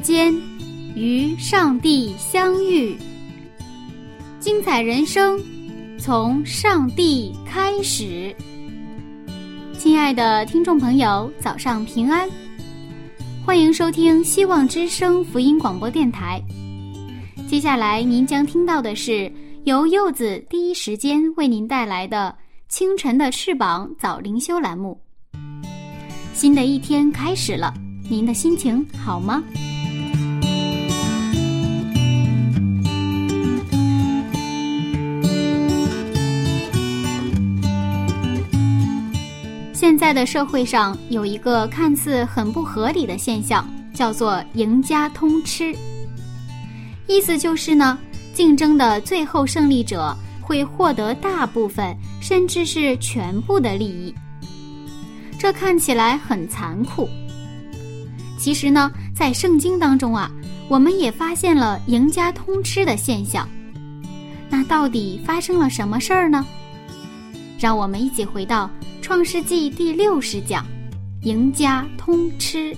间与上帝相遇，精彩人生从上帝开始。亲爱的听众朋友，早上平安，欢迎收听希望之声福音广播电台。接下来您将听到的是由柚子第一时间为您带来的《清晨的翅膀》早灵修栏目。新的一天开始了，您的心情好吗？在的社会上有一个看似很不合理的现象，叫做“赢家通吃”。意思就是呢，竞争的最后胜利者会获得大部分甚至是全部的利益。这看起来很残酷。其实呢，在圣经当中啊，我们也发现了“赢家通吃”的现象。那到底发生了什么事儿呢？让我们一起回到。创世纪第六十讲，赢家通吃。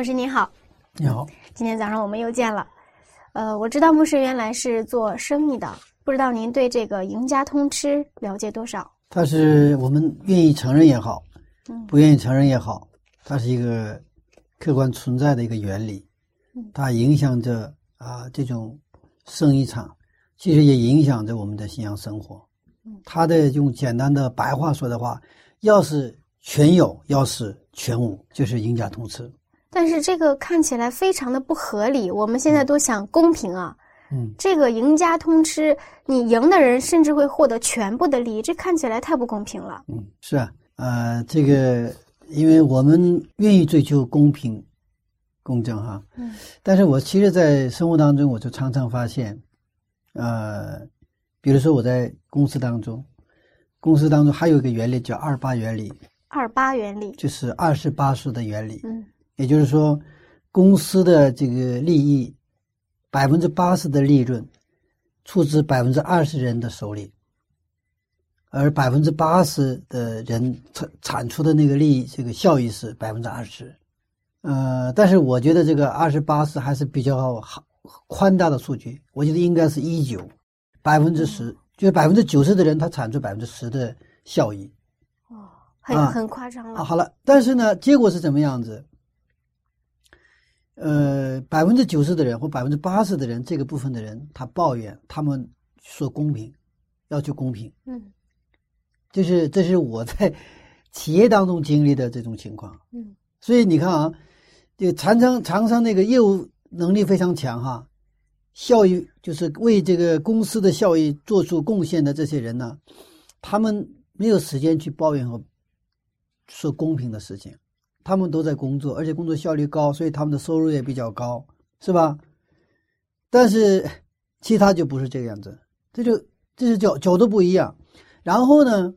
牧师您好，你好，今天早上我们又见了。呃，我知道牧师原来是做生意的，不知道您对这个“赢家通吃”了解多少？它是我们愿意承认也好，嗯不愿意承认也好，它是一个客观存在的一个原理，它影响着啊这种生意场，其实也影响着我们的信仰生活。它的用简单的白话说的话，要是全有，要是全无，就是赢家通吃。但是这个看起来非常的不合理。我们现在都想公平啊，嗯，这个“赢家通吃”，你赢的人甚至会获得全部的利益，这看起来太不公平了。嗯，是啊，呃，这个因为我们愿意追求公平、公正哈，嗯，但是我其实，在生活当中，我就常常发现，呃，比如说我在公司当中，公司当中还有一个原理叫二八原理，二八原理，就是二十八数的原理，嗯也就是说，公司的这个利益，百分之八十的利润，出自百分之二十人的手里，而百分之八十的人产产出的那个利益，这个效益是百分之二十。呃，但是我觉得这个二十八是还是比较好宽大的数据，我觉得应该是一九，百分之十，就是百分之九十的人他产出百分之十的效益。哦，很、啊很夸张了。啊，好了，但是呢，结果是怎么样子？呃，百分之九十的人或百分之八十的人，这个部分的人，他抱怨，他们说公平，要求公平，嗯就是这是我在 企业当中经历的这种情况。嗯所以你看啊，这个常常常常那个业务能力非常强哈，效益就是为这个公司的效益做出贡献的这些人呢，他们没有时间去抱怨和说公平的事情，他们都在工作，而且工作效率高，所以他们的收入也比较高，是吧？但是其他就不是这个样子，这就这是角角度不一样。然后呢，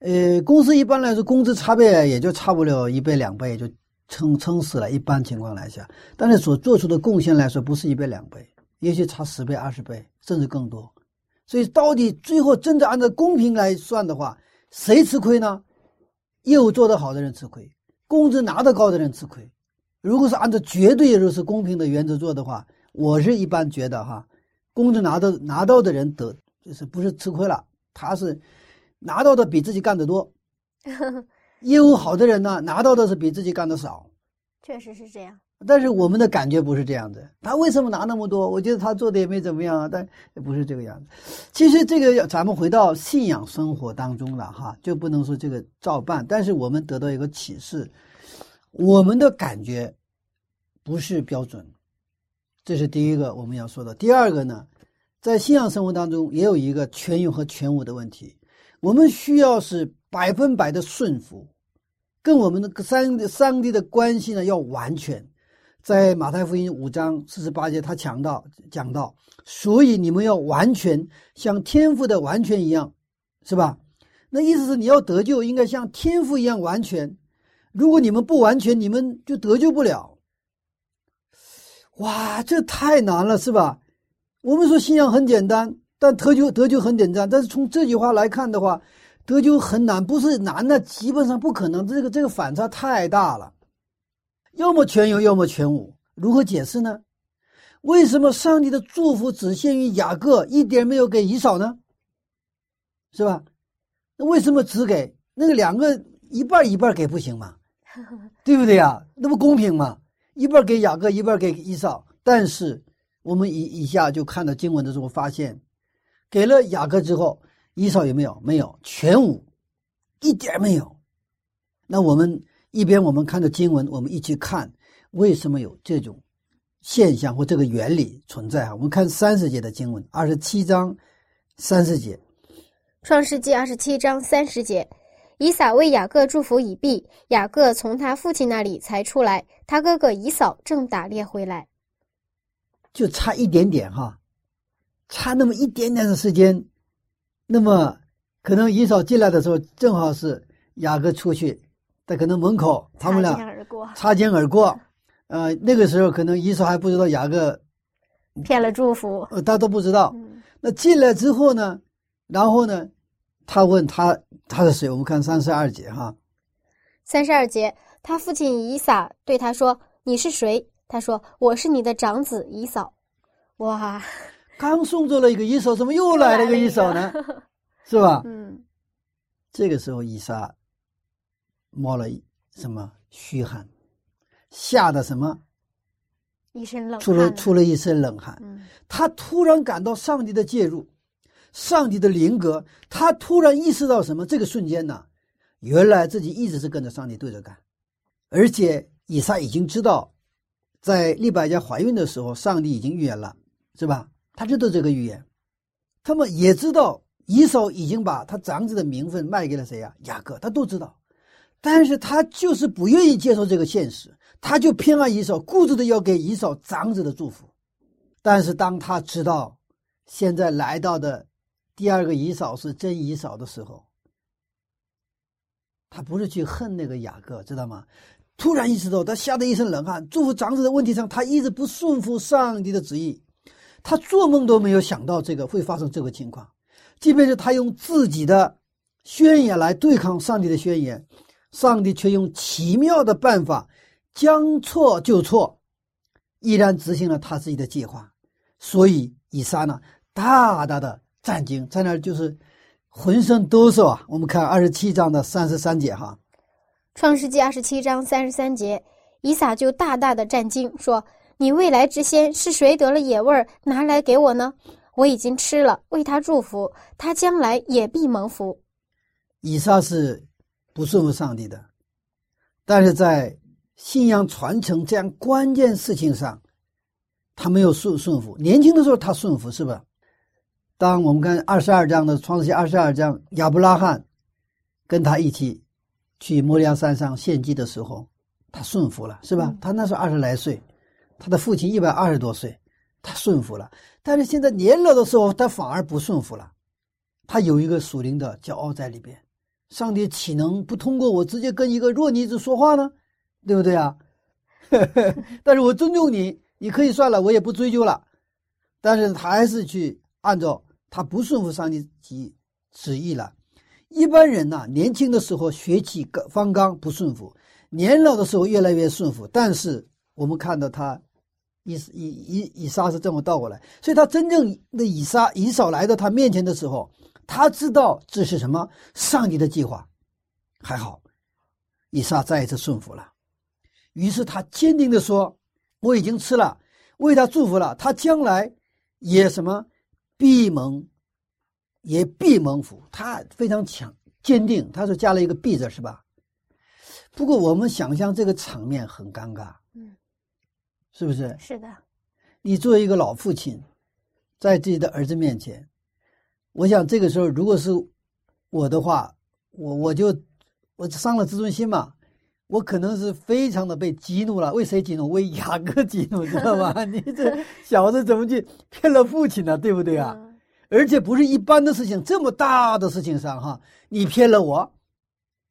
呃，公司一般来说工资差别也就差不了一倍两倍，就撑撑死了。一般情况来讲，但是所做出的贡献来说，不是一倍两倍，也许差十倍、二十倍，甚至更多。所以，到底最后真的按照公平来算的话，谁吃亏呢？业务做得好的人吃亏，工资拿得高的人吃亏。如果是按照绝对就是公平的原则做的话，我是一般觉得哈，工资拿到拿到的人得就是不是吃亏了，他是拿到的比自己干得多，业务好的人呢，拿到的是比自己干的少。确实是这样。但是我们的感觉不是这样子，他为什么拿那么多？我觉得他做的也没怎么样啊，但不是这个样子。其实这个要咱们回到信仰生活当中了哈，就不能说这个照办。但是我们得到一个启示，我们的感觉不是标准，这是第一个我们要说的。第二个呢，在信仰生活当中也有一个全有和全无的问题，我们需要是百分百的顺服，跟我们的三上帝的关系呢要完全。在马太福音五章四十八节，他强调讲到，所以你们要完全像天赋的完全一样，是吧？那意思是你要得救，应该像天赋一样完全。如果你们不完全，你们就得救不了。哇，这太难了，是吧？我们说信仰很简单，但得救得救很简单。但是从这句话来看的话，得救很难，不是难的，基本上不可能。这个这个反差太大了。要么全有，要么全无，如何解释呢？为什么上帝的祝福只限于雅各，一点没有给以扫呢？是吧？那为什么只给那个两个一半一半给不行吗？对不对呀？那不公平吗？一半给雅各，一半给以扫。但是我们以以下就看到经文的时候，发现给了雅各之后，以扫有没有？没有，全无，一点没有。那我们。一边我们看着经文，我们一起看为什么有这种现象或这个原理存在啊？我们看三十节的经文，二十七章三十节，《创世纪》二十七章三十节，以撒为雅各祝福已毕，雅各从他父亲那里才出来，他哥哥以扫正打猎回来，就差一点点哈，差那么一点点的时间，那么可能以扫进来的时候，正好是雅各出去。在可能门口，他们俩 擦肩而过，呃，那个时候可能伊莎还不知道雅各骗了祝福，呃，他都不知道。那进来之后呢，然后呢，他问他他是谁？我们看三十二节哈。三十二节，他父亲以撒对他说：“你是谁？”他说：“我是你的长子以扫。”哇，刚送走了一个以扫，怎么又来了一个以扫呢？是吧？嗯，这个时候以撒。冒了什么虚汗，吓得什么一身冷，出了出了一身冷汗。他突然感到上帝的介入，上帝的灵格。他突然意识到什么？这个瞬间呢？原来自己一直是跟着上帝对着干，而且以撒已经知道，在利百加怀孕的时候，上帝已经预言了，是吧？他知道这个预言，他们也知道以扫已经把他长子的名分卖给了谁呀？雅各，他都知道。但是他就是不愿意接受这个现实，他就偏爱以扫，固执的要给以扫长子的祝福。但是当他知道现在来到的第二个以嫂是真以嫂的时候，他不是去恨那个雅各，知道吗？突然意识到，他吓得一身冷汗。祝福长子的问题上，他一直不顺服上帝的旨意，他做梦都没有想到这个会发生这个情况。即便是他用自己的宣言来对抗上帝的宣言。上帝却用奇妙的办法将错就错，依然执行了他自己的计划。所以以撒呢，大大的战惊，在那儿就是浑身哆嗦啊。我们看二十七章的三十三节哈，《创世纪》二十七章三十三节，以撒就大大的战惊，说：“你未来之先是谁得了野味儿拿来给我呢？我已经吃了，为他祝福，他将来也必蒙福。”以撒是。不顺服上帝的，但是在信仰传承这样关键事情上，他没有顺顺服。年轻的时候他顺服，是吧？当我们看二十二章的创世纪二十二章，亚伯拉罕跟他一起去摩利亚山上献祭的时候，他顺服了，是吧？他那时候二十来岁，他的父亲一百二十多岁，他顺服了。但是现在年老的时候，他反而不顺服了，他有一个属灵的骄傲在里边。上帝岂能不通过我直接跟一个弱女子说话呢？对不对啊？但是我尊重你，你可以算了，我也不追究了。但是他还是去按照他不顺服上帝旨旨意了。一般人呐，年轻的时候血气方刚不顺服，年老的时候越来越顺服。但是我们看到他以以以以撒是这么倒过来，所以他真正的以撒以扫来到他面前的时候。他知道这是什么？上帝的计划，还好，以撒再一次顺服了。于是他坚定的说：“我已经吃了，为他祝福了，他将来也什么闭蒙，也闭蒙福。”他非常强坚定，他说加了一个“闭”字，是吧？不过我们想象这个场面很尴尬，嗯，是不是？是的，你作为一个老父亲，在自己的儿子面前，我想这个时候如果是我的话，我我就我伤了自尊心嘛。我可能是非常的被激怒了，为谁激怒？为雅各激怒，知道吗？你这 小子怎么去骗了父亲呢？对不对啊？而且不是一般的事情，这么大的事情上哈，你骗了我，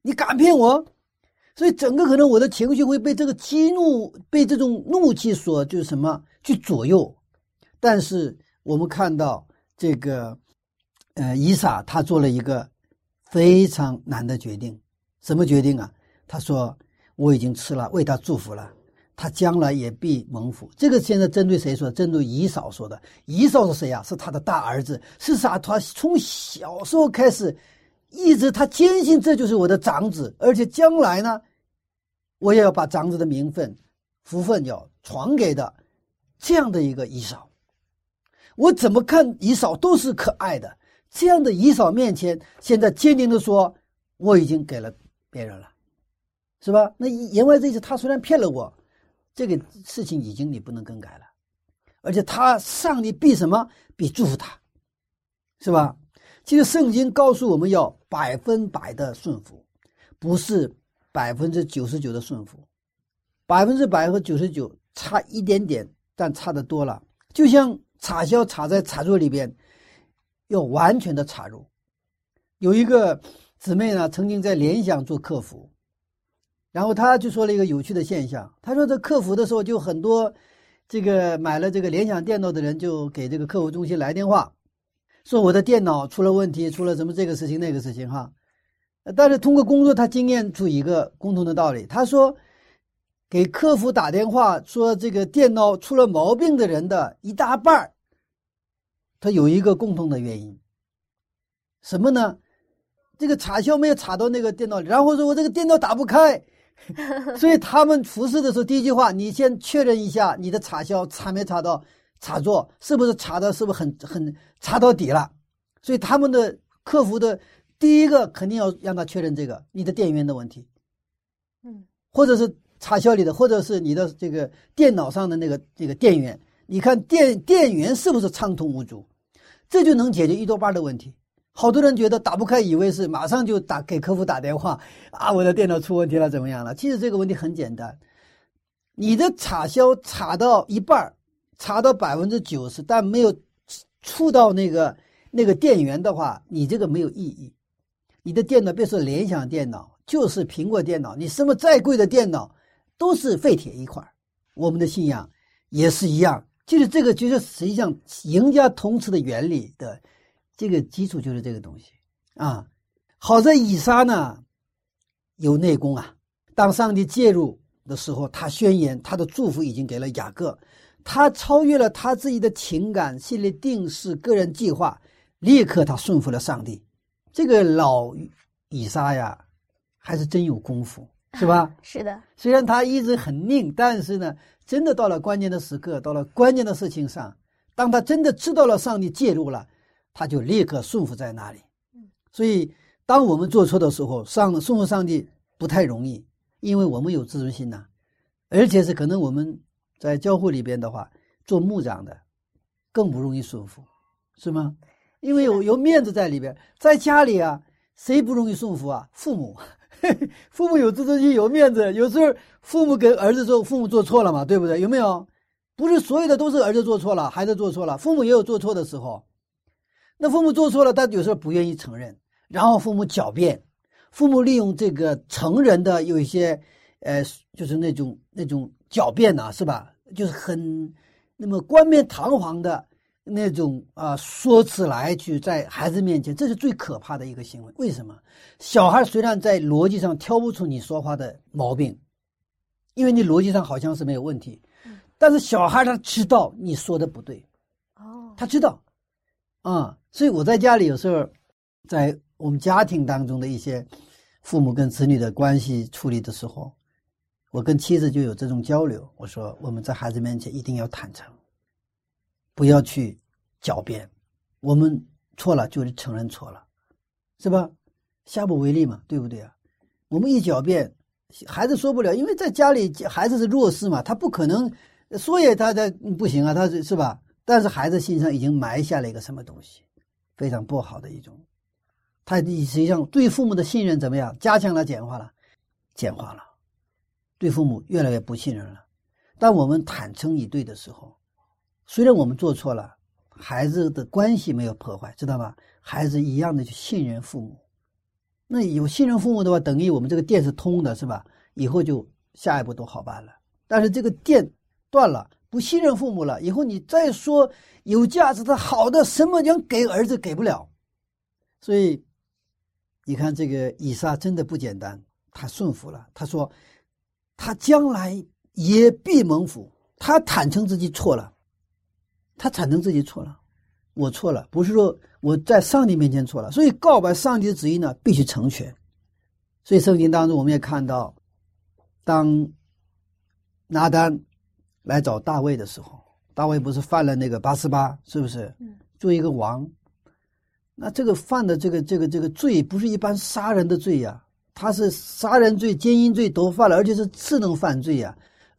你敢骗我？所以整个可能我的情绪会被这个激怒，被这种怒气所就是什么去左右。但是我们看到这个，呃，伊莎他做了一个非常难的决定，什么决定啊？他说。我已经吃了，为他祝福了，他将来也必蒙福。这个现在针对谁说？针对姨嫂说的。姨嫂是谁呀？是他的大儿子。是啥？他从小时候开始，一直他坚信这就是我的长子，而且将来呢，我也要把长子的名分、福分要传给的这样的一个姨嫂。我怎么看姨嫂都是可爱的。这样的姨嫂面前，现在坚定的说，我已经给了别人了。是吧？那言外之意，他虽然骗了我，这个事情已经你不能更改了，而且他上帝必什么？必祝福他，是吧？其实圣经告诉我们要百分百的顺服，不是百分之九十九的顺服，百分之百和九十九差一点点，但差的多了。就像插销插在插座里边，要完全的插入。有一个姊妹呢，曾经在联想做客服。然后她就说了一个有趣的现象，她说在客服的时候就很多，这个买了这个联想电脑的人就给这个客服中心来电话，说我的电脑出了问题，出了什么这个事情那个事情哈。但是通过工作他经验出一个共同的道理，他说，给客服打电话说这个电脑出了毛病的人的一大半他有一个共同的原因，什么呢？这个插销没有插到那个电脑里，然后说我这个电脑打不开。所以他们服侍的时候，第一句话，你先确认一下你的插销插没插到插座，是不是插的，是不是很很插到底了？所以他们的客服的第一个肯定要让他确认这个你的电源的问题，嗯，或者是插销里的，或者是你的这个电脑上的那个这个电源，你看电电源是不是畅通无阻，这就能解决一多半的问题。好多人觉得打不开，以为是马上就打给客服打电话啊，我的电脑出问题了，怎么样了？其实这个问题很简单，你的插销插到一半插到百分之九十，但没有触到那个那个电源的话，你这个没有意义。你的电脑别说联想电脑，就是苹果电脑，你什么再贵的电脑都是废铁一块我们的信仰也是一样，就是这个，就是实际上赢家通吃的原理的。这个基础就是这个东西啊，好在以撒呢有内功啊。当上帝介入的时候，他宣言他的祝福已经给了雅各，他超越了他自己的情感、心里定势、个人计划，立刻他顺服了上帝。这个老以撒呀，还是真有功夫，是吧？是的。虽然他一直很拧，但是呢，真的到了关键的时刻，到了关键的事情上，当他真的知道了上帝介入了。他就立刻顺服在那里，所以当我们做错的时候，上顺服上帝不太容易，因为我们有自尊心呐，而且是可能我们在教会里边的话，做牧长的更不容易顺服，是吗？因为有有面子在里边，在家里啊，谁不容易顺服啊？父母，父母有自尊心，有面子，有时候父母跟儿子做，父母做错了嘛，对不对？有没有？不是所有的都是儿子做错了，孩子做错了，父母也有做错的时候。那父母做错了，他有时候不愿意承认，然后父母狡辩，父母利用这个成人的有一些，呃，就是那种那种狡辩呐，是吧？就是很那么冠冕堂皇的那种啊说辞来去在孩子面前，这是最可怕的一个行为。为什么？小孩虽然在逻辑上挑不出你说话的毛病，因为你逻辑上好像是没有问题，但是小孩他知道你说的不对，哦，他知道，啊。所以我在家里有时候，在我们家庭当中的一些父母跟子女的关系处理的时候，我跟妻子就有这种交流。我说我们在孩子面前一定要坦诚，不要去狡辩。我们错了就是承认错了，是吧？下不为例嘛，对不对啊？我们一狡辩，孩子说不了，因为在家里孩子是弱势嘛，他不可能说也他他不行啊，他是是吧？但是孩子心上已经埋下了一个什么东西，非常不好的一种。他实际上对父母的信任怎么样？加强了，简化了，简化了，对父母越来越不信任了。当我们坦诚以对的时候，虽然我们做错了，孩子的关系没有破坏，知道吧？孩子一样的去信任父母。那有信任父母的话，等于我们这个电是通的，是吧？以后就下一步都好办了。但是这个电断了。不信任父母了，以后你再说有价值的好的什么讲给儿子给不了，所以你看这个以撒真的不简单，他顺服了。他说他将来也必蒙福，他坦诚自己错了，他坦诚自己错了，我错了，不是说我在上帝面前错了，所以告白上帝的旨意呢必须成全。所以圣经当中我们也看到，当拿单。来找大卫的时候，大卫不是犯了那个八十八，是不是？做一个王，那这个犯的这个这个这个罪不是一般杀人的罪呀，他是杀人罪、奸淫罪都犯了，而且是次能犯罪呀，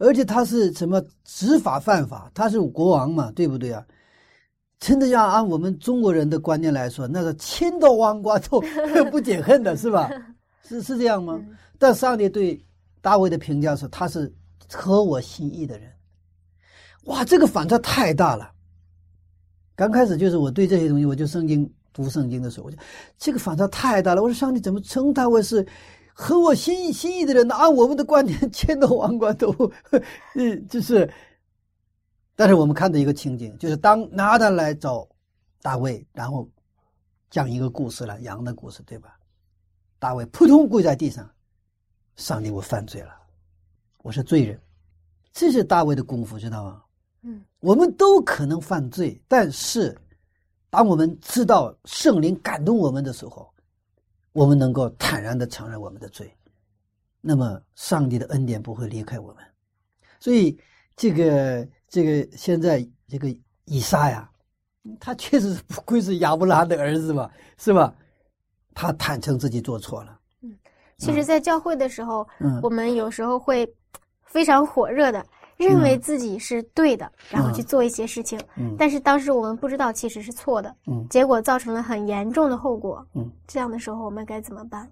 而且他是什么执法犯法？他是国王嘛，对不对啊？真的要按我们中国人的观念来说，那个千刀万剐都 不解恨的，是吧？是是这样吗？但上帝对大卫的评价是，他是合我心意的人。哇，这个反差太大了！刚开始就是我对这些东西，我就圣经读圣经的时候，我就这个反差太大了。我说上帝怎么称他为是合我心意心意的人拿？按我们的观点，千刀万剐都，嗯，就是。但是我们看到一个情景，就是当拿单来找大卫，然后讲一个故事了，羊的故事，对吧？大卫扑通跪在地上，上帝，我犯罪了，我是罪人，这是大卫的功夫，知道吗？嗯，我们都可能犯罪，但是，当我们知道圣灵感动我们的时候，我们能够坦然的承认我们的罪，那么上帝的恩典不会离开我们。所以，这个这个现在这个以撒呀，他确实不愧是亚伯拉罕的儿子嘛，是吧？他坦诚自己做错了。嗯，其实，在教会的时候，嗯，我们有时候会非常火热的。认为自己是对的，然后去做一些事情，但是当时我们不知道其实是错的，结果造成了很严重的后果。这样的时候我们该怎么办？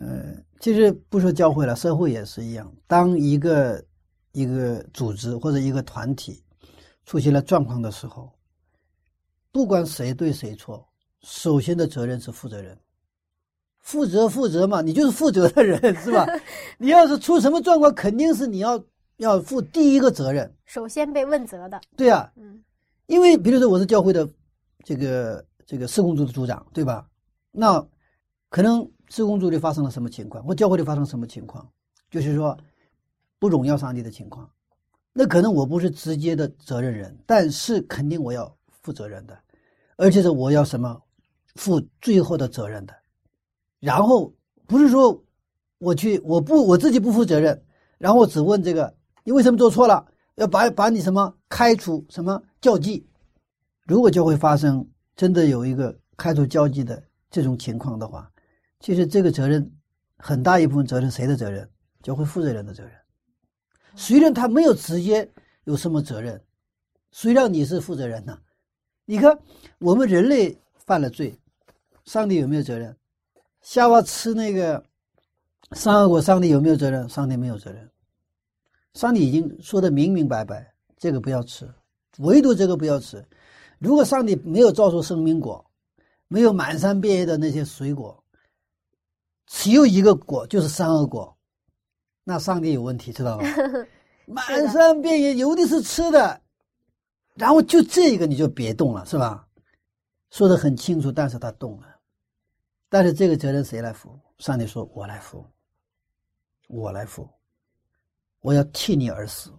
呃，其实不说教会了，社会也是一样。当一个一个组织或者一个团体出现了状况的时候，不管谁对谁错，首先的责任是负责人，负责负责嘛，你就是负责的人是吧？你要是出什么状况，肯定是你要。要负第一个责任，首先被问责的。对啊，嗯，因为比如说我是教会的这个这个施工组的组长，对吧？那可能施工组里发生了什么情况，或教会里发生什么情况，就是说不荣耀上帝的情况，那可能我不是直接的责任人，但是肯定我要负责任的，而且是我要什么负最后的责任的。然后不是说我去我不我自己不负责任，然后只问这个。你为什么做错了？要把把你什么开除什么教籍？如果教会发生真的有一个开除教籍的这种情况的话，其实这个责任很大一部分责任谁的责任？教会负责人的责任。虽然他没有直接有什么责任，谁让你是负责人呢。你看，我们人类犯了罪，上帝有没有责任？夏娃吃那个善恶果，上帝有没有责任？上帝没有责任。上帝已经说的明明白白，这个不要吃，唯独这个不要吃。如果上帝没有造出生命果，没有满山遍野的那些水果，只有一个果就是善恶果，那上帝有问题，知道吗？满山遍野有的是吃的，然后就这个你就别动了，是吧？说的很清楚，但是他动了，但是这个责任谁来负？上帝说：“我来负，我来负。”我要替你而死，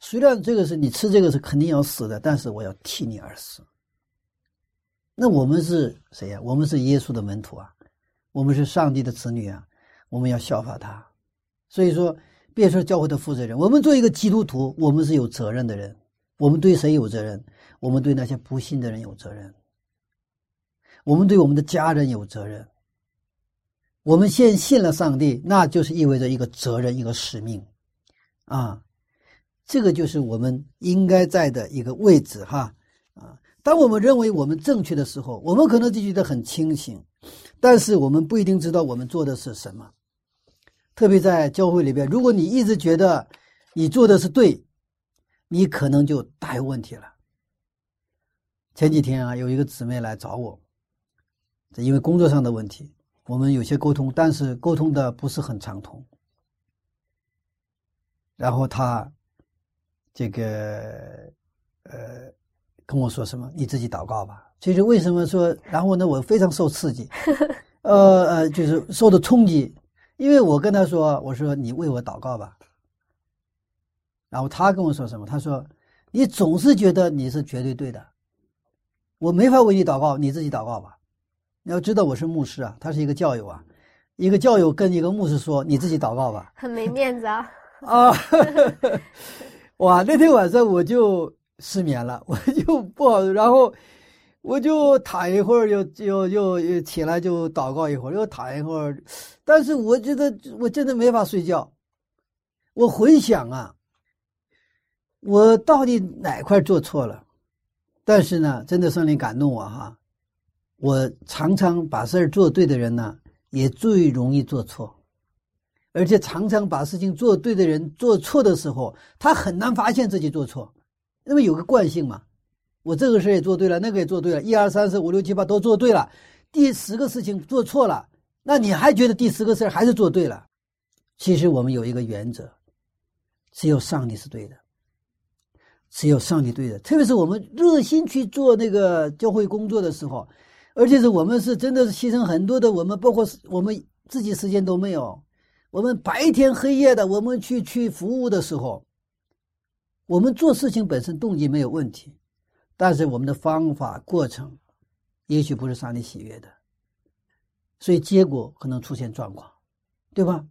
虽然这个是你吃这个是肯定要死的，但是我要替你而死。那我们是谁呀？我们是耶稣的门徒啊，我们是上帝的子女啊，我们要效法他。所以说，别说教会的负责人，我们做一个基督徒，我们是有责任的人。我们对谁有责任？我们对那些不信的人有责任。我们对我们的家人有责任。我们先信了上帝，那就是意味着一个责任，一个使命，啊，这个就是我们应该在的一个位置哈啊。当我们认为我们正确的时候，我们可能就觉得很清醒，但是我们不一定知道我们做的是什么。特别在教会里边，如果你一直觉得你做的是对，你可能就大有问题了。前几天啊，有一个姊妹来找我，因为工作上的问题。我们有些沟通，但是沟通的不是很畅通。然后他这个呃跟我说什么？你自己祷告吧。其实为什么说？然后呢，我非常受刺激，呃呃，就是受的冲击，因为我跟他说：“我说你为我祷告吧。”然后他跟我说什么？他说：“你总是觉得你是绝对对的，我没法为你祷告，你自己祷告吧。”你要知道我是牧师啊，他是一个教友啊，一个教友跟一个牧师说：“你自己祷告吧。”很没面子啊！啊，哇！那天晚上我就失眠了，我就不好，然后我就躺一会儿，又又又又起来就祷告一会儿，又躺一会儿，但是我觉得我真的没法睡觉。我回想啊，我到底哪块做错了？但是呢，真的圣灵感动我哈。我常常把事儿做对的人呢，也最容易做错，而且常常把事情做对的人做错的时候，他很难发现自己做错，因为有个惯性嘛。我这个事也做对了，那个也做对了，一二三四五六七八都做对了，第十个事情做错了，那你还觉得第十个事还是做对了？其实我们有一个原则，只有上帝是对的，只有上帝对的。特别是我们热心去做那个教会工作的时候。而且是我们是真的是牺牲很多的，我们包括我们自己时间都没有，我们白天黑夜的，我们去去服务的时候，我们做事情本身动机没有问题，但是我们的方法过程，也许不是上帝喜悦的，所以结果可能出现状况，对吧？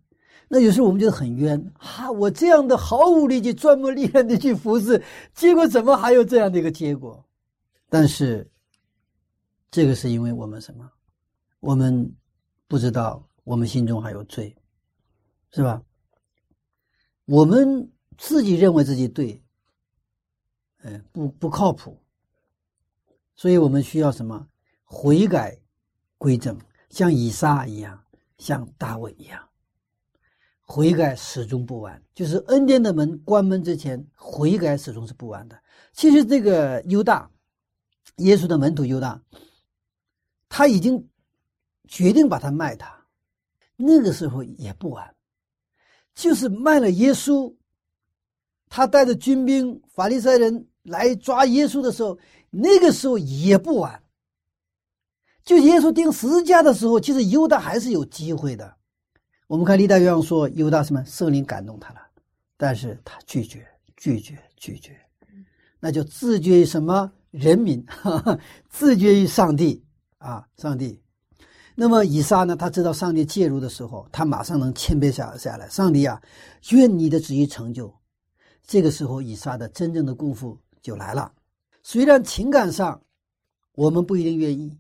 那有时候我们觉得很冤哈，我这样的毫无力气、专门力量的去服侍，结果怎么还有这样的一个结果？但是。这个是因为我们什么？我们不知道，我们心中还有罪，是吧？我们自己认为自己对，哎，不不靠谱，所以我们需要什么？悔改归正，像以撒一样，像大卫一样，悔改始终不完。就是恩典的门关门之前，悔改始终是不完的。其实这个犹大，耶稣的门徒犹大。他已经决定把他卖他，那个时候也不晚，就是卖了耶稣。他带着军兵、法利赛人来抓耶稣的时候，那个时候也不晚。就耶稣钉十字架的时候，其实犹大还是有机会的。我们看历代愿望说，犹大什么圣灵感动他了，但是他拒绝，拒绝，拒绝，那就自绝于什么人民，自绝于上帝。啊，上帝！那么以撒呢？他知道上帝介入的时候，他马上能谦卑下下来。上帝啊，愿你的旨意成就。这个时候，以撒的真正的功夫就来了。虽然情感上我们不一定愿意，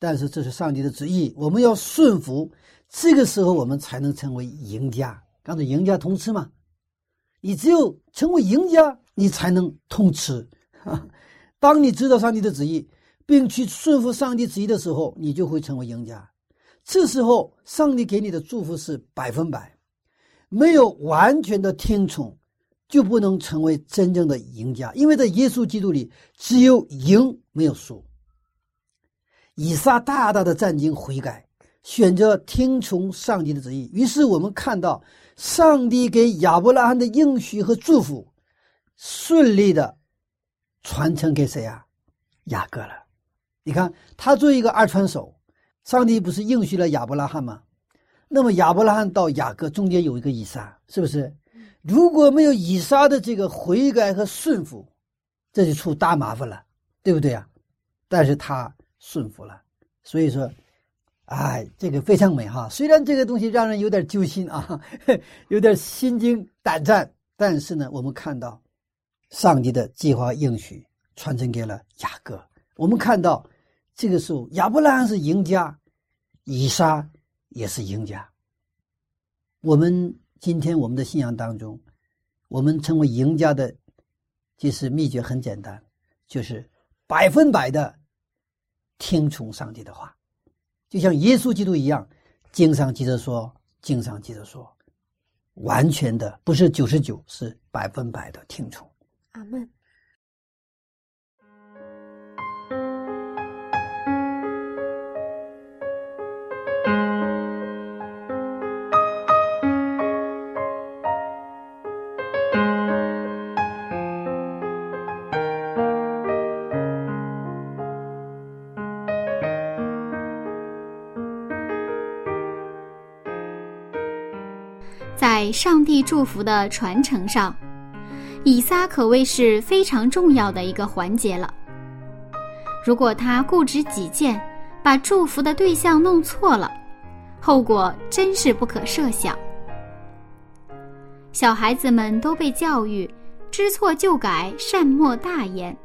但是这是上帝的旨意，我们要顺服。这个时候，我们才能成为赢家。刚才赢家通吃嘛，你只有成为赢家，你才能通吃。当你知道上帝的旨意。并去顺服上帝旨意的时候，你就会成为赢家。这时候，上帝给你的祝福是百分百。没有完全的听从，就不能成为真正的赢家。因为在耶稣基督里，只有赢没有输。以撒大大的战经悔改，选择听从上帝的旨意。于是我们看到，上帝给亚伯拉罕的应许和祝福，顺利的传承给谁啊？雅各了。你看，他作为一个二传手，上帝不是应许了亚伯拉罕吗？那么亚伯拉罕到雅各中间有一个以撒，是不是？如果没有以撒的这个悔改和顺服，这就出大麻烦了，对不对啊？但是他顺服了，所以说，哎，这个非常美哈。虽然这个东西让人有点揪心啊，有点心惊胆战，但是呢，我们看到上帝的计划应许传承给了雅各。我们看到这个时候，亚伯拉罕是赢家，以撒也是赢家。我们今天我们的信仰当中，我们成为赢家的，其实秘诀很简单，就是百分百的听从上帝的话。就像耶稣基督一样，经上记着说，经上记着说，完全的不是九十九，是百分百的听从。阿门。上帝祝福的传承上，以撒可谓是非常重要的一个环节了。如果他固执己见，把祝福的对象弄错了，后果真是不可设想。小孩子们都被教育知错就改，善莫大焉。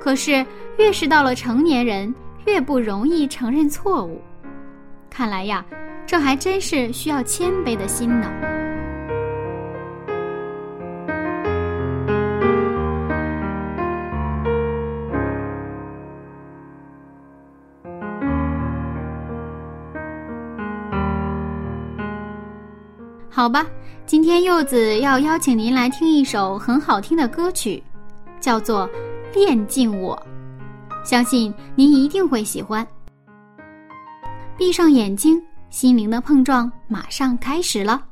可是越是到了成年人，越不容易承认错误。看来呀。这还真是需要谦卑的心呢。好吧，今天柚子要邀请您来听一首很好听的歌曲，叫做《恋尽我》，相信您一定会喜欢。闭上眼睛。心灵的碰撞马上开始了。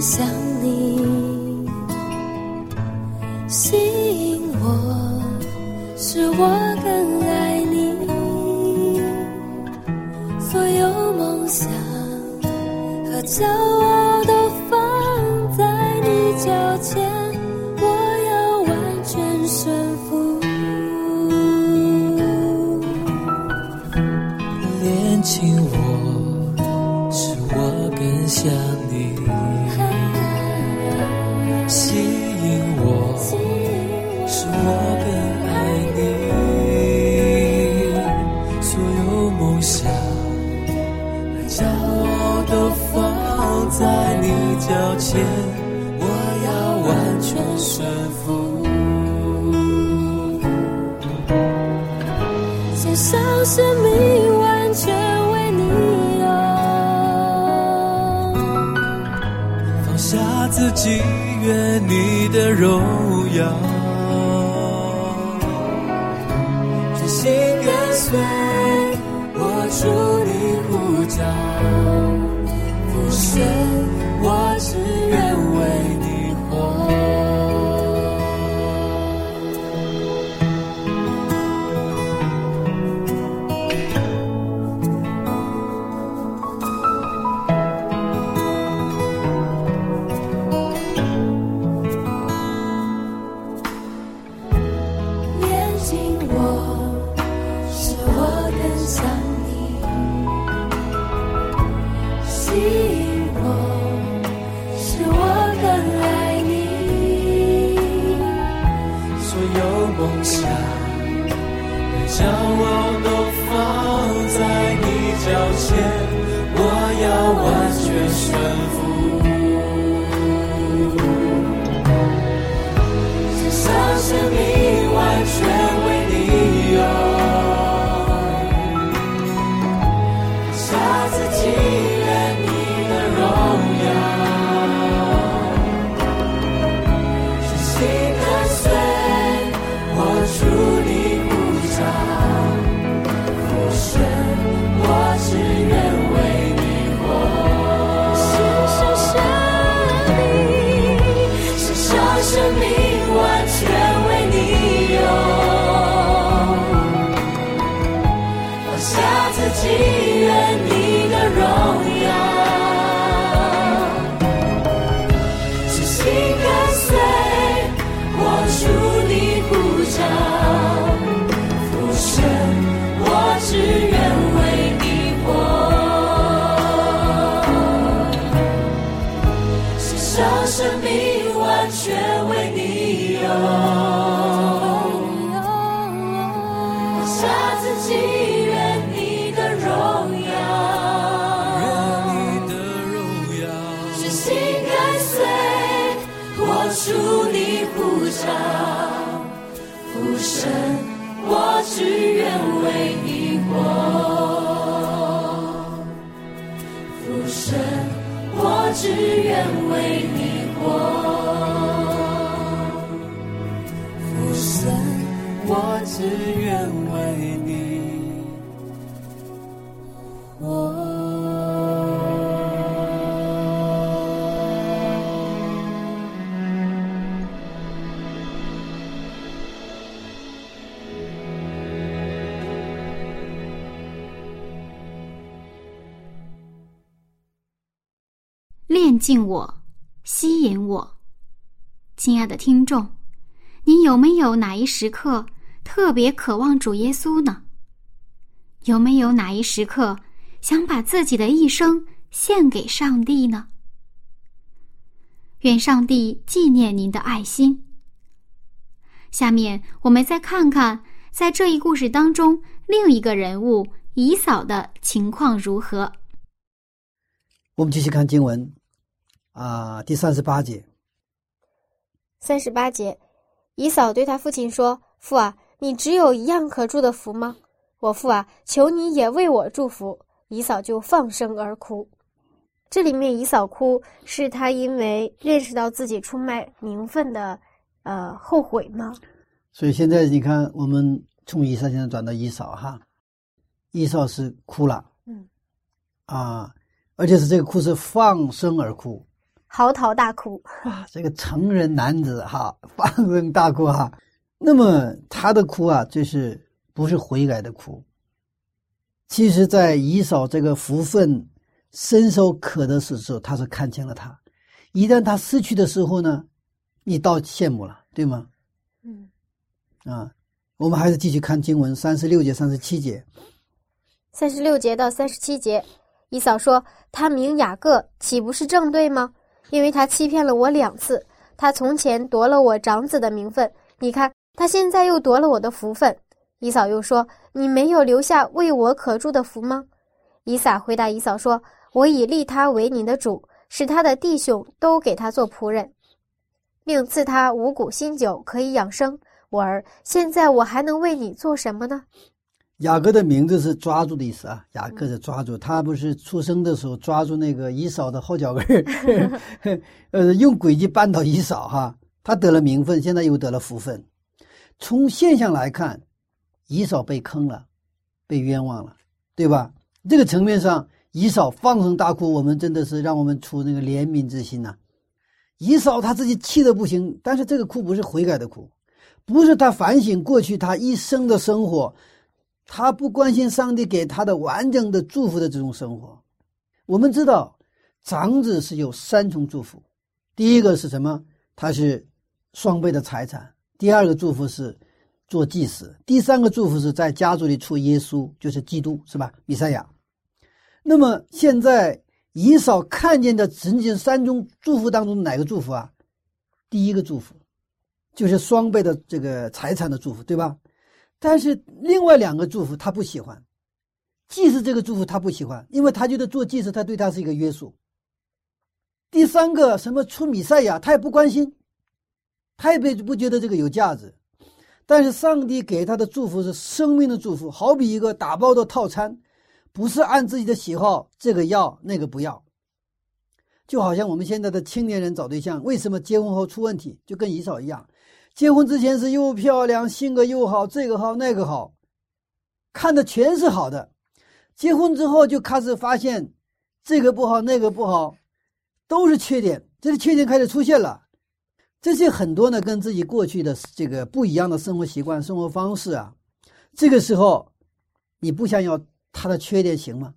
想你属你呼召，父神，我只愿为你活，父神，我只愿为你活，父神，我只愿敬我，吸引我。亲爱的听众，你有没有哪一时刻特别渴望主耶稣呢？有没有哪一时刻想把自己的一生献给上帝呢？愿上帝纪念您的爱心。下面我们再看看，在这一故事当中，另一个人物以嫂的情况如何。我们继续看经文，啊，第三十八节，三十八节，以扫对他父亲说：“父啊，你只有一样可祝的福吗？我父啊，求你也为我祝福。”以扫就放声而哭。这里面以扫哭是他因为认识到自己出卖名分的，呃，后悔吗？所以现在你看，我们从以撒现在转到以扫哈，以扫是哭了，嗯，啊，而且是这个哭是放声而哭嚎啕大哭。啊，这个成人男子哈 放声大哭哈。那么他的哭啊，就是不是悔改的哭。其实，在以扫这个福分伸手可得的时候，他是看清了他；一旦他失去的时候呢，你倒羡慕了，对吗？嗯，啊，我们还是继续看经文三十六节、三十七节。三十六节到三十七节，以扫说：“他名雅各，岂不是正对吗？因为他欺骗了我两次。他从前夺了我长子的名分，你看他现在又夺了我的福分。”以嫂又说：“你没有留下为我可祝的福吗？”以撒回答以嫂说：“我已立他为你的主，使他的弟兄都给他做仆人，并赐他五谷新酒，可以养生。我儿，现在我还能为你做什么呢？”雅各的名字是抓住的意思啊，雅各是抓住。他不是出生的时候抓住那个以扫的后脚跟儿，呃，用诡计扳倒以扫哈。他得了名分，现在又得了福分。从现象来看，以扫被坑了，被冤枉了，对吧？这个层面上，以扫放声大哭，我们真的是让我们出那个怜悯之心呐、以扫他自己气得不行，但是这个哭不是悔改的哭，不是他反省过去他一生的生活。他不关心上帝给他的完整的祝福的这种生活。我们知道，长子是有三重祝福，第一个是什么？他是双倍的财产；第二个祝福是做祭司；第三个祝福是在家族里出耶稣，就是基督，是吧？弥赛亚。那么现在以扫看见的仅仅三种祝福当中哪个祝福啊？第一个祝福就是双倍的这个财产的祝福，对吧？但是另外两个祝福他不喜欢，祭司这个祝福他不喜欢，因为他觉得做祭司他对他是一个约束。第三个什么出米赛亚他也不关心，他也不不觉得这个有价值。但是上帝给他的祝福是生命的祝福，好比一个打包的套餐，不是按自己的喜好这个要那个不要。就好像我们现在的青年人找对象，为什么结婚后出问题？就跟以扫一样。结婚之前是又漂亮，性格又好，这个好那个好，看的全是好的。结婚之后就开始发现，这个不好那个不好，都是缺点。这个缺点开始出现了，这些很多呢跟自己过去的这个不一样的生活习惯、生活方式啊，这个时候你不想要他的缺点行吗？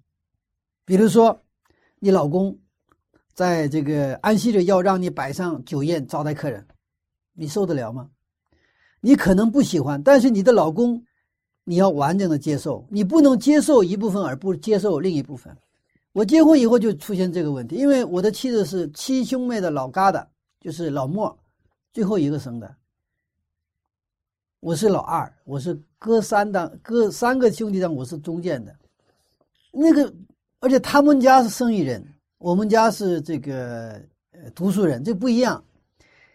比如说，你老公在这个安息日要让你摆上酒宴招待客人，你受得了吗？你可能不喜欢，但是你的老公你要完整的接受，你不能接受一部分而不接受另一部分。我结婚以后就出现这个问题，因为我的妻子是七兄妹的老疙瘩，就是老莫。最后一个生的，我是老二，我是哥三当哥三个兄弟当我是中间的，那个而且他们家是生意人，我们家是这个呃读书人，这不一样，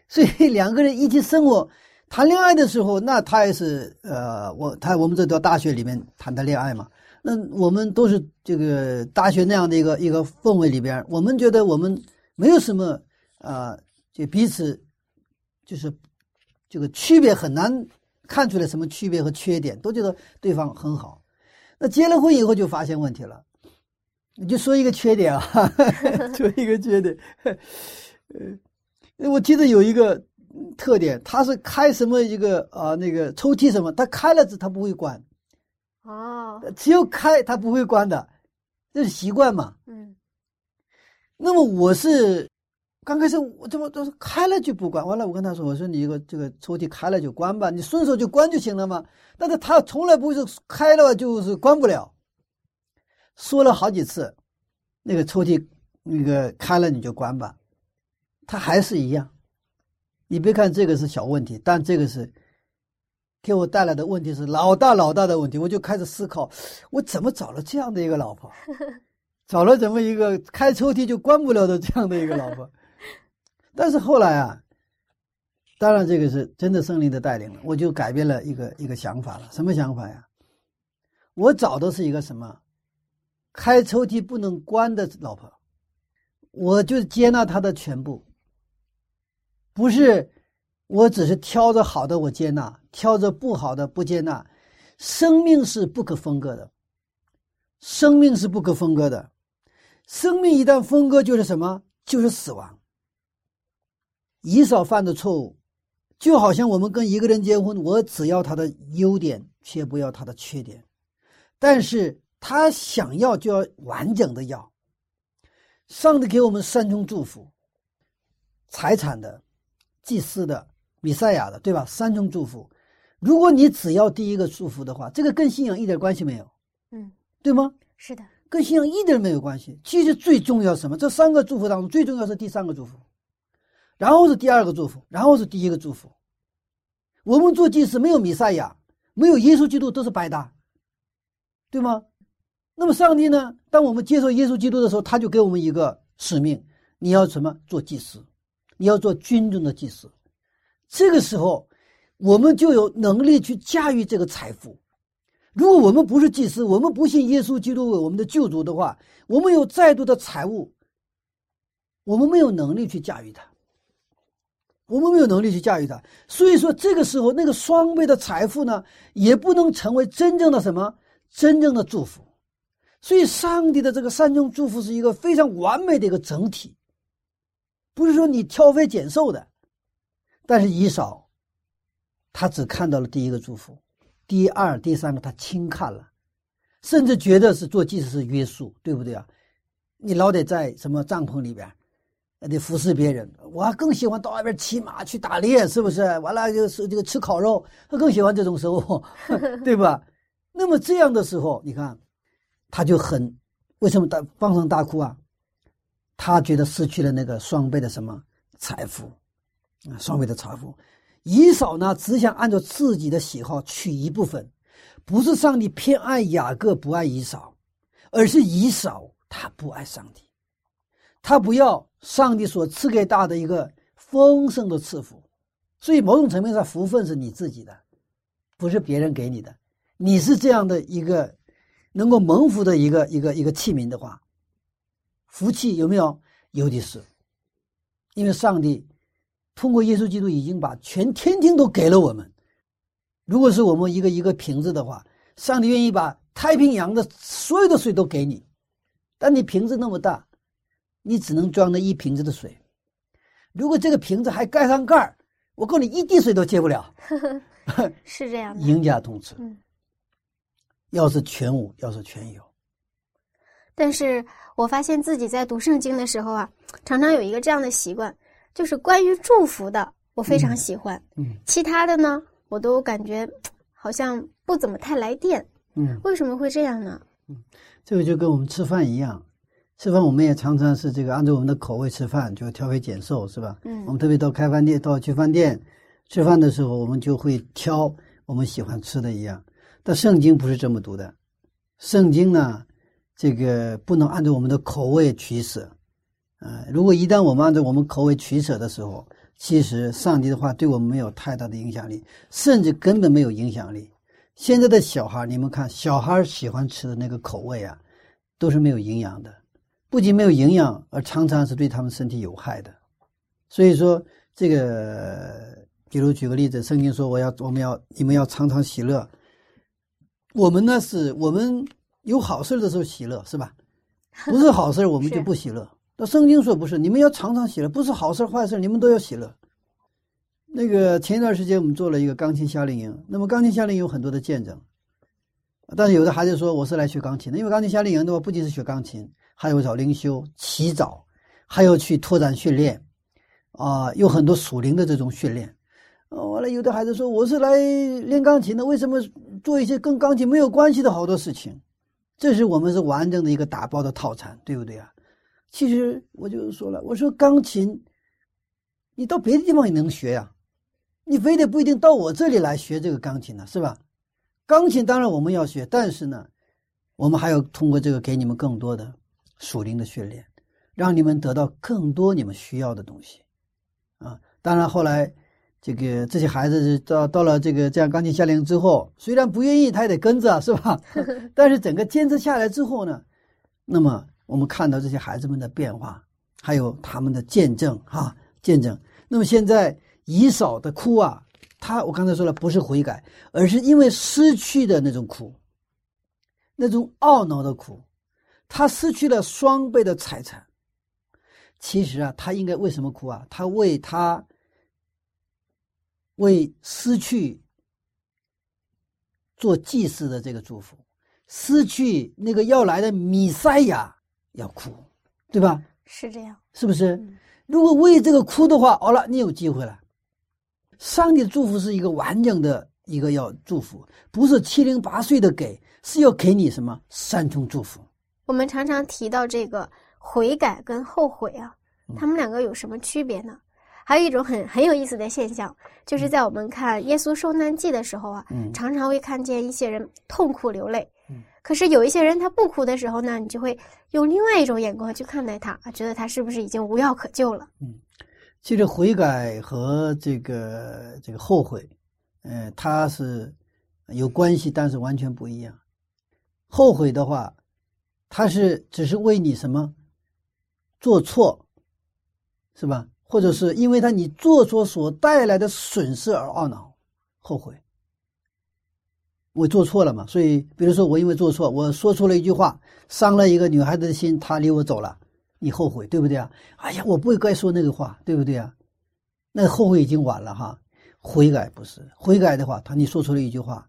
所以 两个人一起生活谈恋爱的时候，那他也是呃我他我们这到大学里面谈的恋爱嘛，那我们都是这个大学那样的一个一个氛围里边，我们觉得我们没有什么啊，就彼此。就是这个区别很难看出来什么区别和缺点，都觉得对方很好。那结了婚以后就发现问题了，你就说一个缺点啊，说一个缺点。呃，我记得有一个特点，他是开什么一个啊那个抽屉什么，他开了之他不会关。哦，只有开他不会关的，这是习惯嘛。嗯。那么我是。刚开始我怎么都是开了就不关，完了我跟他说：“我说你一个这个抽屉开了就关吧，你顺手就关就行了嘛。”但是他从来不是开了就是关不了，说了好几次，那个抽屉那个开了你就关吧，他还是一样。你别看这个是小问题，但这个是给我带来的问题是老大老大的问题。我就开始思考，我怎么找了这样的一个老婆，找了怎么一个开抽屉就关不了的这样的一个老婆。但是后来啊，当然这个是真的胜利的带领了，我就改变了一个一个想法了。什么想法呀？我找的是一个什么？开抽屉不能关的老婆，我就接纳她的全部。不是，我只是挑着好的我接纳，挑着不好的不接纳。生命是不可分割的，生命是不可分割的，生命一旦分割就是什么？就是死亡。以少犯的错误，就好像我们跟一个人结婚，我只要他的优点，却不要他的缺点。但是他想要就要完整的要。上帝给我们三重祝福：财产的、祭司的、米赛亚的，对吧？三重祝福。如果你只要第一个祝福的话，这个跟信仰一点关系没有，嗯，对吗？是的，跟信仰一点没有关系。其实最重要什么？这三个祝福当中，最重要是第三个祝福。然后是第二个祝福，然后是第一个祝福。我们做祭司没有弥赛亚，没有耶稣基督都是白搭，对吗？那么上帝呢？当我们接受耶稣基督的时候，他就给我们一个使命：你要什么？做祭司，你要做军中的祭司。这个时候，我们就有能力去驾驭这个财富。如果我们不是祭司，我们不信耶稣基督为我们的救主的话，我们有再多的财物，我们没有能力去驾驭它。我们没有能力去驾驭它，所以说这个时候那个双倍的财富呢，也不能成为真正的什么真正的祝福。所以上帝的这个三重祝福是一个非常完美的一个整体，不是说你挑肥拣瘦的。但是以少，他只看到了第一个祝福，第二、第三个他轻看了，甚至觉得是做祭司是约束，对不对啊？你老得在什么帐篷里边。得服侍别人，我还更喜欢到外边骑马去打猎，是不是？完了就是这个吃烤肉，他更喜欢这种生活，对吧？那么这样的时候，你看，他就很为什么大放声大哭啊？他觉得失去了那个双倍的什么财富啊？双倍的财富，以扫呢只想按照自己的喜好取一部分，不是上帝偏爱雅各不爱以扫，而是以扫他不爱上帝。他不要上帝所赐给大的一个丰盛的赐福，所以某种层面上福分是你自己的，不是别人给你的。你是这样的一个能够蒙福的一个一个一个器皿的话，福气有没有？有的是，因为上帝通过耶稣基督已经把全天庭都给了我们。如果是我们一个一个瓶子的话，上帝愿意把太平洋的所有的水都给你，但你瓶子那么大。你只能装那一瓶子的水，如果这个瓶子还盖上盖儿，我告诉你，一滴水都接不了。是这样的。赢家通吃，嗯，要是全无，要是全有，但是我发现自己在读圣经的时候啊，常常有一个这样的习惯，就是关于祝福的，我非常喜欢，嗯其他的呢，我都感觉好像不怎么太来电。嗯，为什么会这样呢？嗯这个就跟我们吃饭一样，吃饭我们也常常是这个按照我们的口味吃饭，就挑肥拣瘦，是吧？嗯我们特别到开饭店、到去饭店吃饭的时候，我们就会挑我们喜欢吃的一样。但圣经不是这么读的，圣经呢，这个不能按照我们的口味取舍。呃，如果一旦我们按照我们口味取舍的时候，其实上帝的话对我们没有太大的影响力，甚至根本没有影响力。现在的小孩，你们看，小孩喜欢吃的那个口味啊，都是没有营养的，不仅没有营养，而常常是对他们身体有害的。所以说，这个，比如举个例子，圣经说我要我们要你们要常常喜乐。我们呢是我们有好事的时候喜乐，是吧？不是好事我们就不喜乐。那圣经说不是，你们要常常喜乐，不是好事坏事你们都要喜乐。那个前一段时间我们做了一个钢琴夏令营，那么钢琴夏令营有很多的见证，但是有的孩子说我是来学钢琴的，因为钢琴夏令营的话不仅是学钢琴，还有找灵修、祈祷，还有去拓展训练，啊、有很多属灵的这种训练。呃完了，有的孩子说我是来练钢琴的，为什么做一些跟钢琴没有关系的好多事情？这是我们是完整的一个打包的套餐，对不对啊？其实我就说了，我说钢琴，你到别的地方也能学呀、你非得不一定到我这里来学这个钢琴呢，是吧？钢琴当然我们要学，但是呢，我们还要通过这个给你们更多的属灵的训练，让你们得到更多你们需要的东西，啊！当然后来这个这些孩子是到到了这个这样钢琴夏令营之后，虽然不愿意，他也得跟着啊，是吧？但是整个坚持下来之后呢，那么我们看到这些孩子们的变化，还有他们的见证哈、见证。那么现在以扫的哭啊，他我刚才说了，不是悔改，而是因为失去的那种苦，那种懊恼的苦，他失去了双倍的财产。其实啊，他应该为什么哭啊？他为他为失去做祭祀的这个祝福，失去那个要来的弥赛亚要哭，对吧？是这样。是不是嗯？如果为这个哭的话，好了，你有机会了。上帝的祝福是一个完整的一个要祝福，不是七零八碎的给，是要给你什么三重祝福。我们常常提到这个悔改跟后悔啊，嗯他们两个有什么区别呢？还有一种很很有意思的现象，就是在我们看耶稣受难记的时候啊，嗯常常会看见一些人痛哭流泪嗯。可是有一些人他不哭的时候呢，你就会用另外一种眼光去看待他，啊觉得他是不是已经无药可救了？嗯其实悔改和这个这个后悔，呃，它是有关系，但是完全不一样。后悔的话，它是只是为你什么做错，是吧？或者是因为他你做错所带来的损失而懊恼、后悔。我做错了嘛，所以比如说我因为做错，我说出了一句话，伤了一个女孩子的心，她离我走了。你后悔，对不对啊？哎呀，我不该说那个话，对不对啊？那后悔已经晚了哈。悔改不是悔改的话，他你说出了一句话，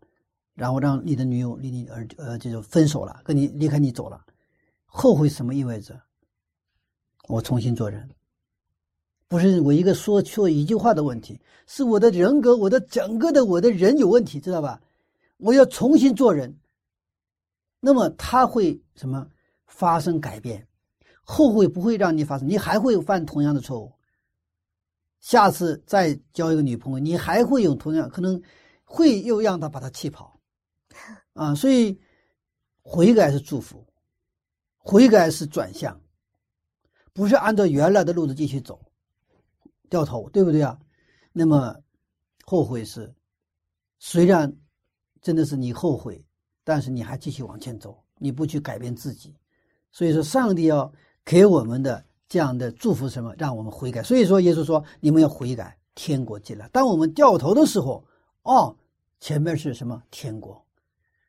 然后让你的女友离你而呃这就分手了，跟你离开你走了。后悔什么意味着？我重新做人，不是我一个说错一句话的问题，是我的人格，我的整个的我的人有问题，知道吧？我要重新做人。那么他会什么发生改变？后悔不会让你发生，你还会犯同样的错误。下次再交一个女朋友，你还会有同样可能会又让他把他气跑，啊，所以悔改是祝福，悔改是转向，不是按照原来的路子继续走，掉头，对不对啊？那么后悔是，虽然真的是你后悔，但是你还继续往前走，你不去改变自己，所以说上帝要。给我们的这样的祝福什么？让我们悔改。所以说，耶稣说：“你们要悔改，天国进来。”当我们掉头的时候，哦，前面是什么？天国。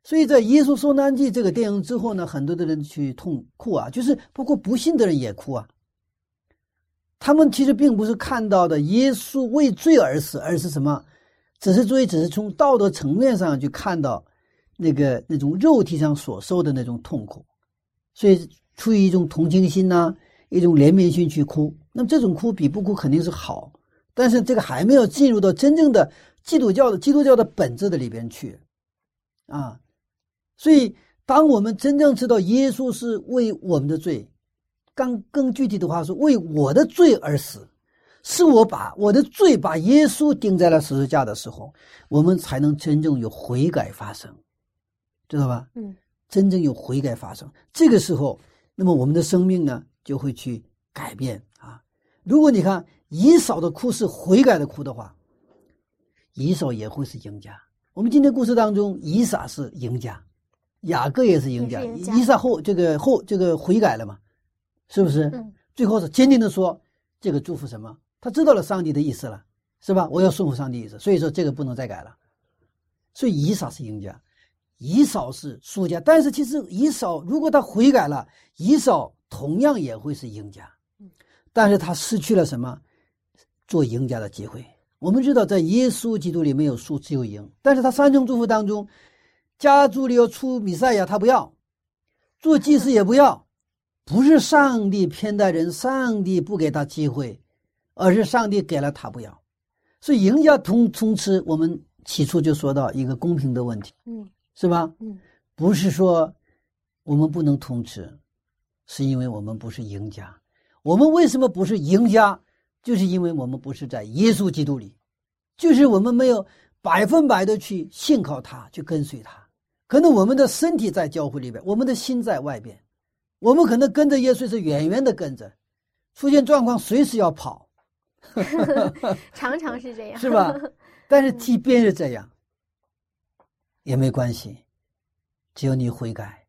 所以在《耶稣受难记》这个电影之后呢，很多的人去痛哭啊，就是包括不信的人也哭啊。他们其实并不是看到的耶稣为罪而死，而是什么？只是罪，只是从道德层面上去看到那个那种肉体上所受的那种痛苦，所以出于一种同情心呐、一种怜悯心去哭。那么这种哭比不哭肯定是好，但是这个还没有进入到真正的基督教的基督教的本质的里边去啊。所以，当我们真正知道耶稣是为我们的罪，更更具体的话是为我的罪而死，是我把我的罪把耶稣钉在了十字架的时候，我们才能真正有悔改发生，知道吧？嗯，真正有悔改发生，这个时候，那么我们的生命呢就会去改变啊。如果你看以扫的哭是悔改的哭的话，以扫也会是赢家。我们今天故事当中，以撒是赢家，雅各也是赢家。也是赢家以撒后这个后这个悔改了嘛，是不是？嗯最后是坚定的说这个祝福什么？他知道了上帝的意思了，是吧？我要顺服上帝意思，所以说这个不能再改了。所以以扫是赢家，以扫是输家。但是其实以扫如果他悔改了，以扫同样也会是赢家，但是他失去了什么？做赢家的机会。我们知道，在耶稣基督里没有输，只有赢。但是他三重祝福当中，家族里要出比赛亚，他不要；做祭司也不要。不是上帝偏待人，上帝不给他机会，而是上帝给了他不要。所以赢家通通吃，我们起初就说到一个公平的问题，嗯是吧？嗯，不是说我们不能通吃，是因为我们不是赢家。我们为什么不是赢家？就是因为我们不是在耶稣基督里，就是我们没有百分百的去信靠他，去跟随他。可能我们的身体在教会里边，我们的心在外边，我们可能跟着耶稣是远远的跟着，出现状况随时要跑，常常是这样，是吧？但是即便是这样，也没关系，只要你悔改，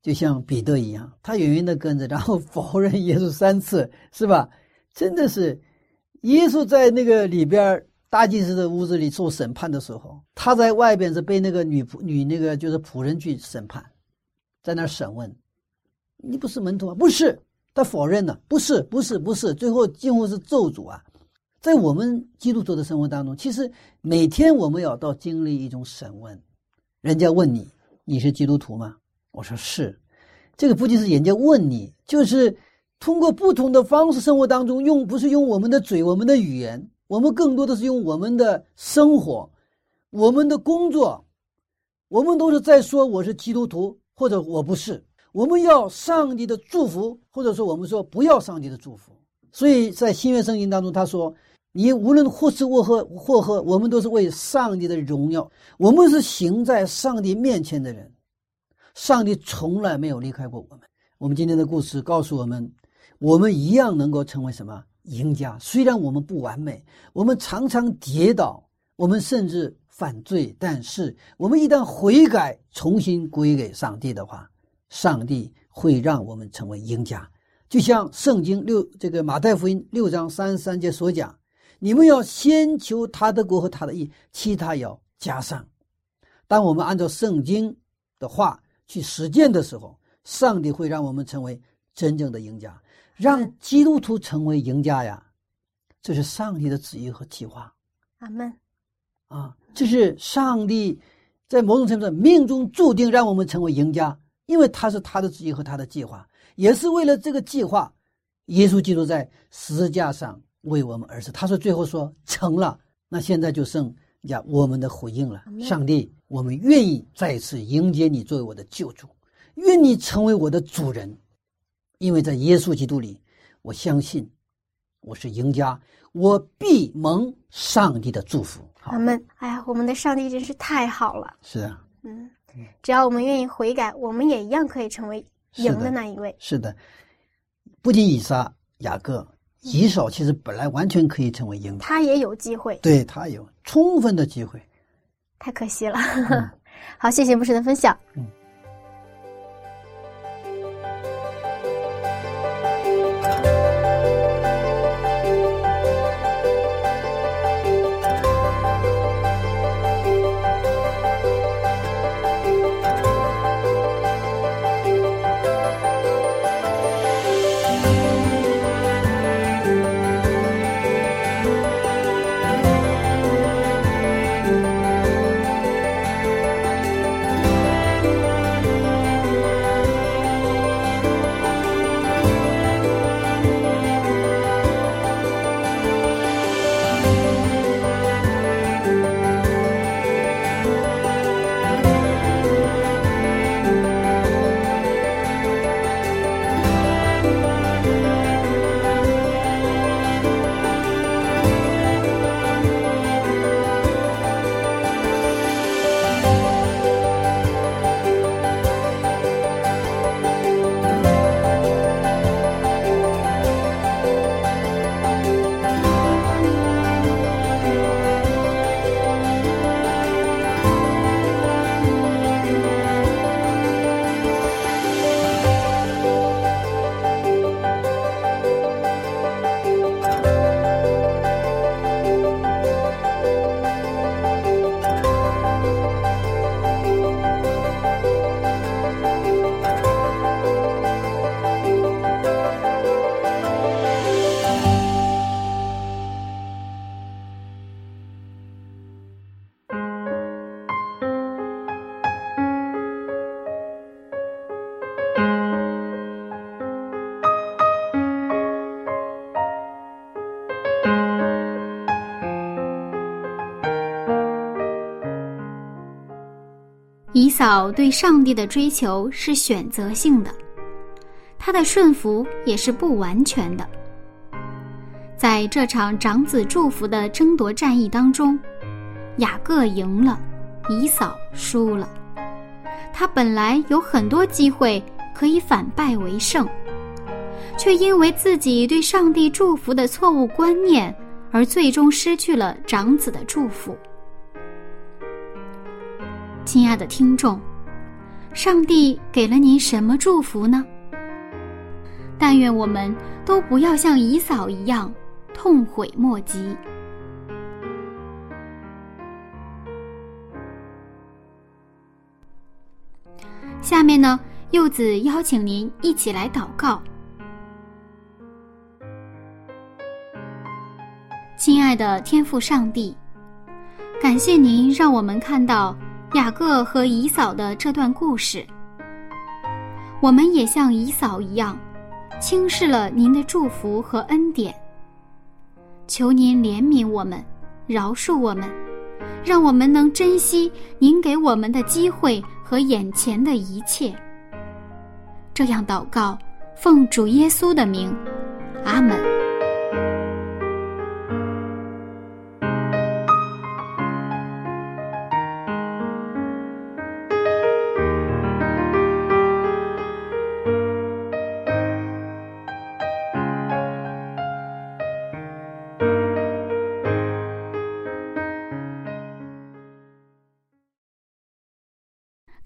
就像彼得一样，他远远的跟着，然后否认耶稣三次，是吧？真的是，耶稣在那个里边大祭司的屋子里受审判的时候，他在外边是被那个女仆女那个就是仆人去审判，在那审问，你不是门徒啊？不是，他否认了，不是，不是，不是，最后几乎是咒诅啊！在我们基督徒的生活当中，其实每天我们要到经历一种审问，人家问你你是基督徒吗？我说是，这个不仅是人家问你，就是通过不同的方式生活当中用，不是用我们的嘴、我们的语言，我们更多的是用我们的生活、我们的工作，我们都是在说我是基督徒或者我不是。我们要上帝的祝福，或者说我们说不要上帝的祝福。所以在新约圣经当中，他说。你无论或吃或喝或喝，我们都是为上帝的荣耀。我们是行在上帝面前的人，上帝从来没有离开过我们。我们今天的故事告诉我们，我们一样能够成为什么赢家？虽然我们不完美，我们常常跌倒，我们甚至犯罪，但是我们一旦悔改，重新归给上帝的话，上帝会让我们成为赢家。就像圣经六这个马太福音六章三十三节所讲。你们要先求他的国和他的义，其他要加上。当我们按照圣经的话去实践的时候，上帝会让我们成为真正的赢家，让基督徒成为赢家呀！这是上帝的旨意和计划阿门。啊！这是上帝在某种程度上命中注定让我们成为赢家，因为他是他的旨意和他的计划，也是为了这个计划，耶稣基督在十字架上。为我们而死，他说最后说成了，那现在就剩下我们的回应了。上帝，我们愿意再次迎接你作为我的救主，愿你成为我的主人，因为在耶稣基督里，我相信我是赢家，我必蒙上帝的祝福。阿门。哎呀，我们的上帝真是太好了。是啊，嗯，只要我们愿意悔改，我们也一样可以成为赢的那一位。是的，不仅以撒、雅各。以扫其实本来完全可以成为赢的，他也有机会，对他有充分的机会，太可惜了。嗯、好，谢谢牧师的分享。嗯。扫对上帝的追求是选择性的，他的顺服也是不完全的。在这场长子祝福的争夺战役当中，雅各赢了，以扫输了。他本来有很多机会可以反败为胜，却因为自己对上帝祝福的错误观念，而最终失去了长子的祝福。亲爱的听众，上帝给了您什么祝福呢？但愿我们都不要像姨嫂一样痛悔莫及。下面呢，柚子邀请您一起来祷告。亲爱的天父上帝，感谢您让我们看到。雅各和姨嫂的这段故事，我们也像姨嫂一样，轻视了您的祝福和恩典。求您怜悯我们，饶恕我们，让我们能珍惜您给我们的机会和眼前的一切。这样祷告，奉主耶稣的名，阿门。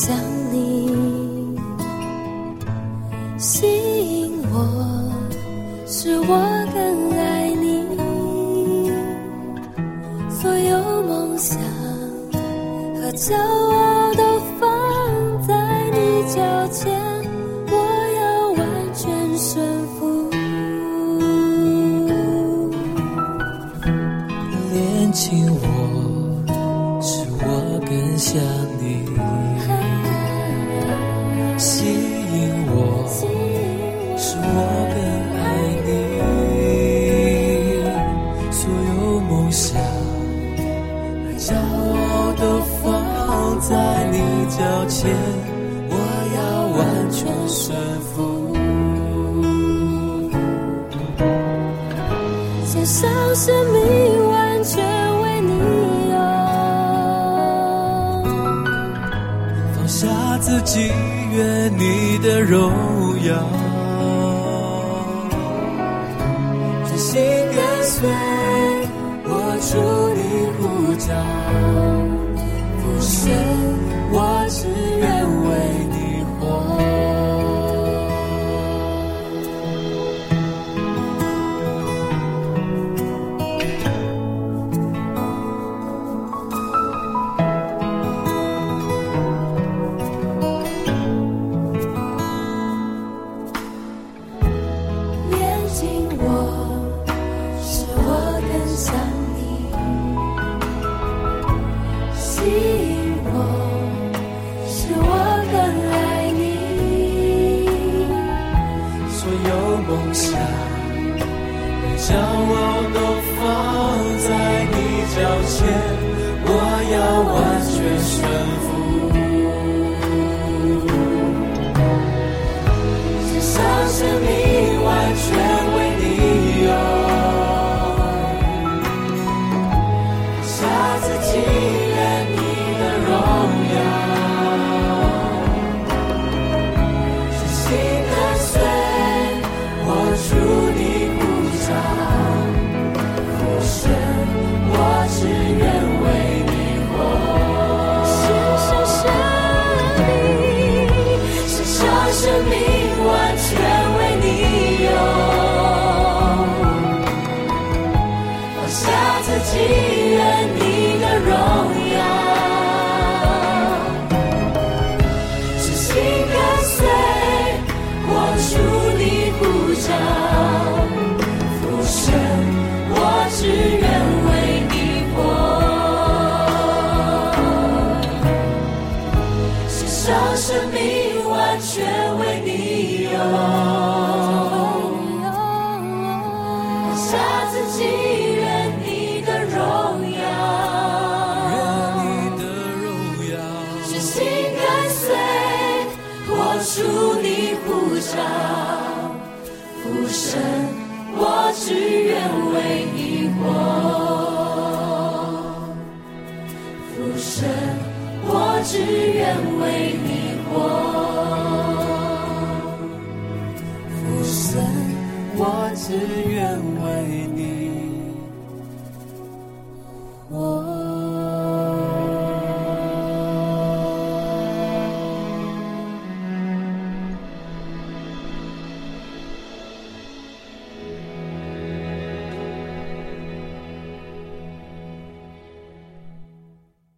想你，吸引我是我更爱你，所有梦想和骄傲都放在你脚前，我要完全顺服。恋情我是我更想。